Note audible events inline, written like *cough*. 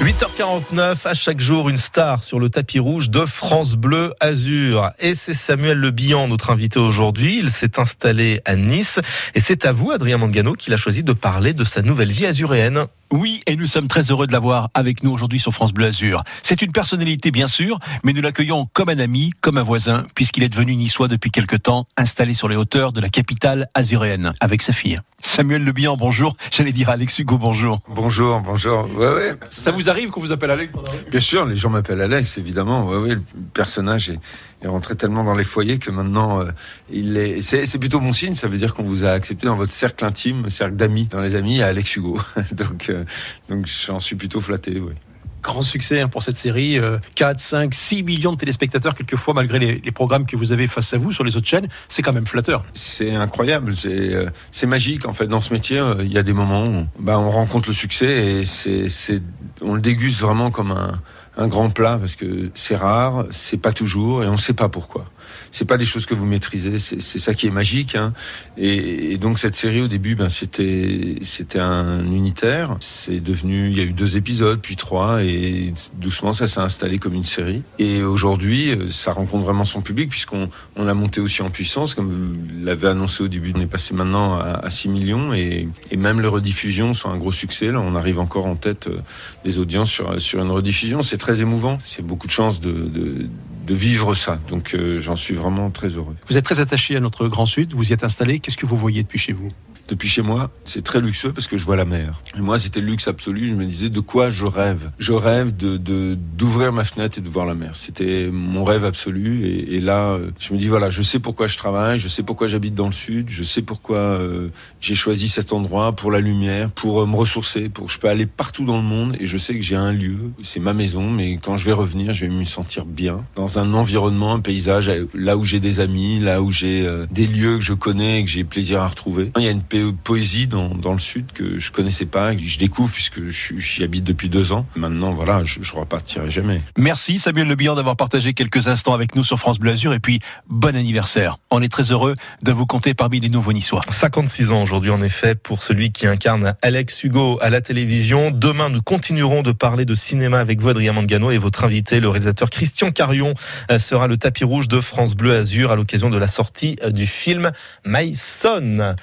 8h49, à chaque jour, une star sur le tapis rouge de France Bleu Azur. Et c'est Samuel Le Bihan, notre invité aujourd'hui. Il s'est installé à Nice. Et c'est à vous, Adrien Mangano, qu'il a choisi de parler de sa nouvelle vie azuréenne. Oui, et nous sommes très heureux de l'avoir avec nous aujourd'hui sur France Bleu Azur. C'est une personnalité, bien sûr, mais nous l'accueillons comme un ami, comme un voisin, puisqu'il est devenu niçois depuis quelque temps, installé sur les hauteurs de la capitale azuréenne, avec sa fille. Samuel Le Bihan, bonjour. J'allais dire Alex Hugo, bonjour. Bonjour, bonjour. Ouais, ouais. Ça vous arrive qu'on vous appelle Alex dans la rue Bien sûr, les gens m'appellent Alex, évidemment. Ouais, ouais, le personnage est, est rentré tellement dans les foyers que maintenant, euh, il est. C'est, plutôt bon signe. Ça veut dire qu'on vous a accepté dans votre cercle intime, cercle d'amis. Dans les amis, a Alex Hugo. *laughs* donc, euh, donc, j'en suis plutôt flatté. Oui. Grand succès hein, pour cette série. euh, 4, 5, 6 millions de téléspectateurs, quelquefois, malgré les, programmes que vous avez face à vous sur les autres chaînes. C'est quand même flatteur. C'est incroyable, c'est euh, magique en fait dans ce métier. euh, Il y a des moments où bah, on rencontre le succès et c'est on le déguste vraiment comme un un grand plat parce que c'est rare, c'est pas toujours et on sait pas pourquoi. C'est pas des choses que vous maîtrisez, c'est ça qui est magique. Hein. Et, et donc cette série au début, ben c'était c'était un unitaire. C'est devenu, il y a eu deux épisodes, puis trois, et doucement ça s'est installé comme une série. Et aujourd'hui, euh, ça rencontre vraiment son public puisqu'on on l'a monté aussi en puissance, comme vous l'avez annoncé au début. On est passé maintenant à, à 6 millions et, et même les rediffusions sont un gros succès. Là, on arrive encore en tête euh, des audiences sur sur une rediffusion. C'est très émouvant. C'est beaucoup de chance de, de de vivre ça. Donc euh, j'en suis vraiment très heureux. Vous êtes très attaché à notre Grand Sud, vous y êtes installé. Qu'est-ce que vous voyez depuis chez vous? Depuis chez moi, c'est très luxueux parce que je vois la mer. Et moi, c'était le luxe absolu. Je me disais de quoi je rêve? Je rêve de d'ouvrir ma fenêtre et de voir la mer. C'était mon rêve absolu. Et, et là, euh, je me dis voilà, je sais pourquoi je travaille, je sais pourquoi j'habite dans le sud, je sais pourquoi euh, j'ai choisi cet endroit pour la lumière, pour euh, me ressourcer, pour je peux aller partout dans le monde et je sais que j'ai un lieu, c'est ma maison, mais quand je vais revenir, je vais me sentir bien dans un environnement, un paysage, là où j'ai des amis, là où j'ai euh, des lieux que je connais et que j'ai plaisir à retrouver. Il y a une po- poésie dans, dans le sud que je connaissais pas, que je découvre puisque j'y habite depuis deux ans. Maintenant, voilà, je, je repartirai jamais. Merci Samuel Le d'avoir partagé quelques instants avec nous sur France Bleu Azur et puis bon anniversaire. On est très heureux de vous compter parmi les nouveaux niçois. 56 ans aujourd'hui en effet pour celui qui incarne Alex Hugo à la télévision. Demain, nous continuerons de parler de cinéma avec vous, Adrien Mangano, et votre invité, le réalisateur Christian Carion, sera le tapis rouge de France Bleu Azur à l'occasion de la sortie euh, du film My Son.